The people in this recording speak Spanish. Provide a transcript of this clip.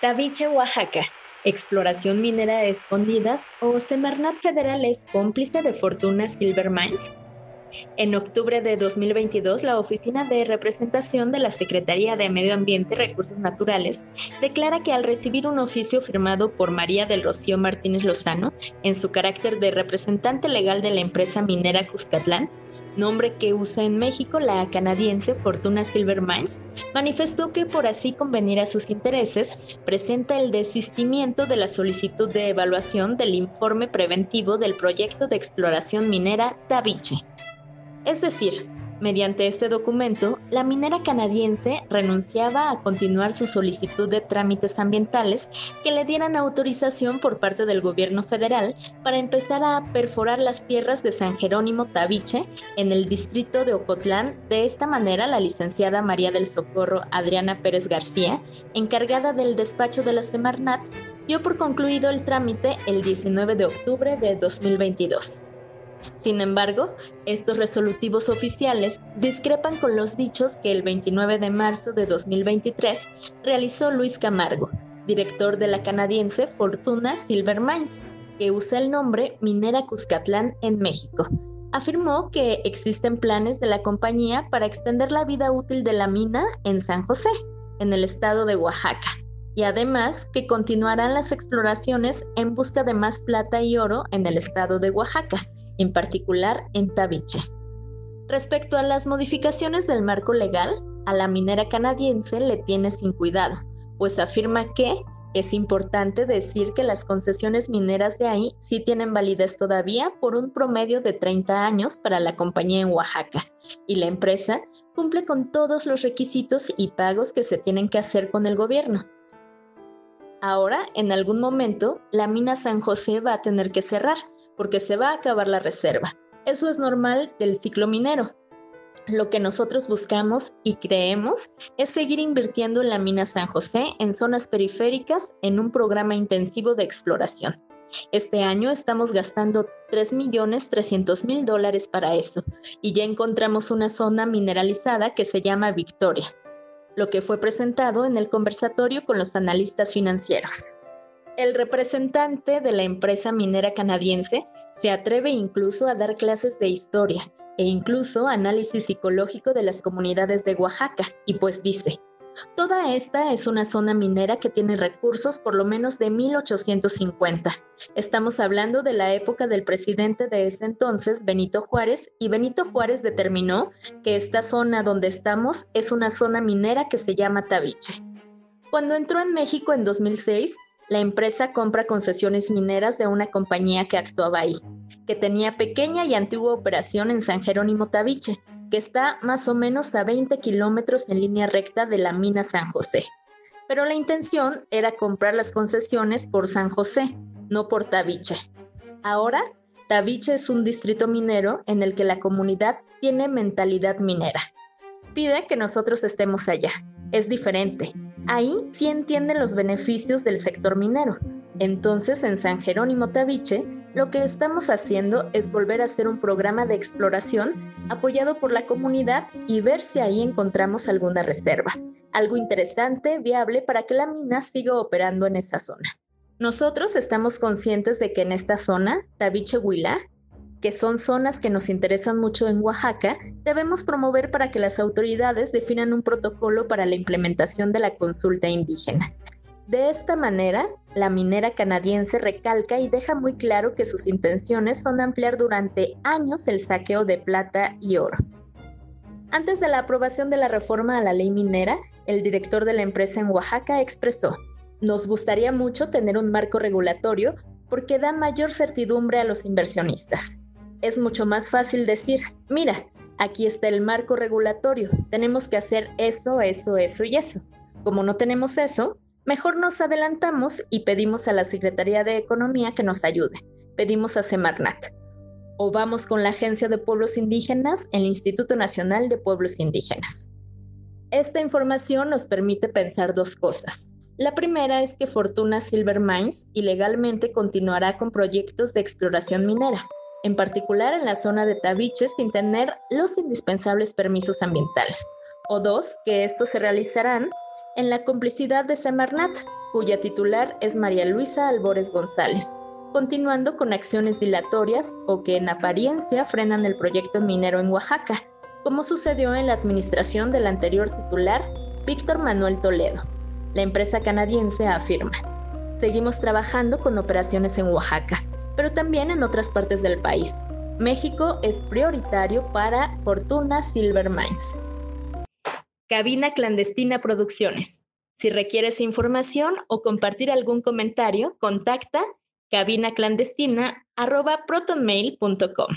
Tabiche, Oaxaca. Exploración minera de escondidas o Semarnat Federal es cómplice de Fortuna Silver Mines. En octubre de 2022, la Oficina de Representación de la Secretaría de Medio Ambiente y Recursos Naturales declara que al recibir un oficio firmado por María del Rocío Martínez Lozano, en su carácter de representante legal de la empresa minera Cuscatlán, nombre que usa en México la canadiense Fortuna Silver Mines, manifestó que por así convenir a sus intereses, presenta el desistimiento de la solicitud de evaluación del informe preventivo del proyecto de exploración minera Tabiche. Es decir, Mediante este documento, la minera canadiense renunciaba a continuar su solicitud de trámites ambientales que le dieran autorización por parte del gobierno federal para empezar a perforar las tierras de San Jerónimo Tabiche en el distrito de Ocotlán. De esta manera, la licenciada María del Socorro Adriana Pérez García, encargada del despacho de la Semarnat, dio por concluido el trámite el 19 de octubre de 2022. Sin embargo, estos resolutivos oficiales discrepan con los dichos que el 29 de marzo de 2023 realizó Luis Camargo, director de la canadiense Fortuna Silver Mines, que usa el nombre Minera Cuscatlán en México. Afirmó que existen planes de la compañía para extender la vida útil de la mina en San José, en el estado de Oaxaca, y además que continuarán las exploraciones en busca de más plata y oro en el estado de Oaxaca, en particular en Tabiche. Respecto a las modificaciones del marco legal, a la minera canadiense le tiene sin cuidado, pues afirma que es importante decir que las concesiones mineras de ahí sí tienen validez todavía por un promedio de 30 años para la compañía en Oaxaca, y la empresa cumple con todos los requisitos y pagos que se tienen que hacer con el gobierno. Ahora, en algún momento, la mina San José va a tener que cerrar porque se va a acabar la reserva. Eso es normal del ciclo minero. Lo que nosotros buscamos y creemos es seguir invirtiendo en la mina San José en zonas periféricas en un programa intensivo de exploración. Este año estamos gastando 3.300.000 dólares para eso y ya encontramos una zona mineralizada que se llama Victoria lo que fue presentado en el conversatorio con los analistas financieros. El representante de la empresa minera canadiense se atreve incluso a dar clases de historia e incluso análisis psicológico de las comunidades de Oaxaca, y pues dice, Toda esta es una zona minera que tiene recursos por lo menos de 1850. Estamos hablando de la época del presidente de ese entonces, Benito Juárez, y Benito Juárez determinó que esta zona donde estamos es una zona minera que se llama Tabiche. Cuando entró en México en 2006, la empresa compra concesiones mineras de una compañía que actuaba ahí, que tenía pequeña y antigua operación en San Jerónimo Tabiche, que está más o menos a 20 kilómetros en línea recta de la mina San José. Pero la intención era comprar las concesiones por San José, no por Tabiche. Ahora, Tabiche es un distrito minero en el que la comunidad tiene mentalidad minera. Pide que nosotros estemos allá. Es diferente. Ahí sí entienden los beneficios del sector minero. Entonces, en San Jerónimo Tabiche, lo que estamos haciendo es volver a hacer un programa de exploración apoyado por la comunidad y ver si ahí encontramos alguna reserva, algo interesante, viable para que la mina siga operando en esa zona. Nosotros estamos conscientes de que en esta zona, Tabiche Huila, que son zonas que nos interesan mucho en Oaxaca, debemos promover para que las autoridades definan un protocolo para la implementación de la consulta indígena. De esta manera, la minera canadiense recalca y deja muy claro que sus intenciones son ampliar durante años el saqueo de plata y oro. Antes de la aprobación de la reforma a la ley minera, el director de la empresa en Oaxaca expresó, nos gustaría mucho tener un marco regulatorio porque da mayor certidumbre a los inversionistas. Es mucho más fácil decir, mira, aquí está el marco regulatorio, tenemos que hacer eso, eso, eso y eso. Como no tenemos eso, Mejor nos adelantamos y pedimos a la Secretaría de Economía que nos ayude. Pedimos a Semarnat. O vamos con la Agencia de Pueblos Indígenas, el Instituto Nacional de Pueblos Indígenas. Esta información nos permite pensar dos cosas. La primera es que Fortuna Silver Mines ilegalmente continuará con proyectos de exploración minera, en particular en la zona de Tabiche sin tener los indispensables permisos ambientales. O dos, que estos se realizarán en la complicidad de Semarnat, cuya titular es María Luisa Albores González, continuando con acciones dilatorias o que en apariencia frenan el proyecto minero en Oaxaca, como sucedió en la administración del anterior titular, Víctor Manuel Toledo. La empresa canadiense afirma, seguimos trabajando con operaciones en Oaxaca, pero también en otras partes del país. México es prioritario para Fortuna Silver Mines. Cabina Clandestina Producciones. Si requieres información o compartir algún comentario, contacta cabinaclandestina.protonmail.com.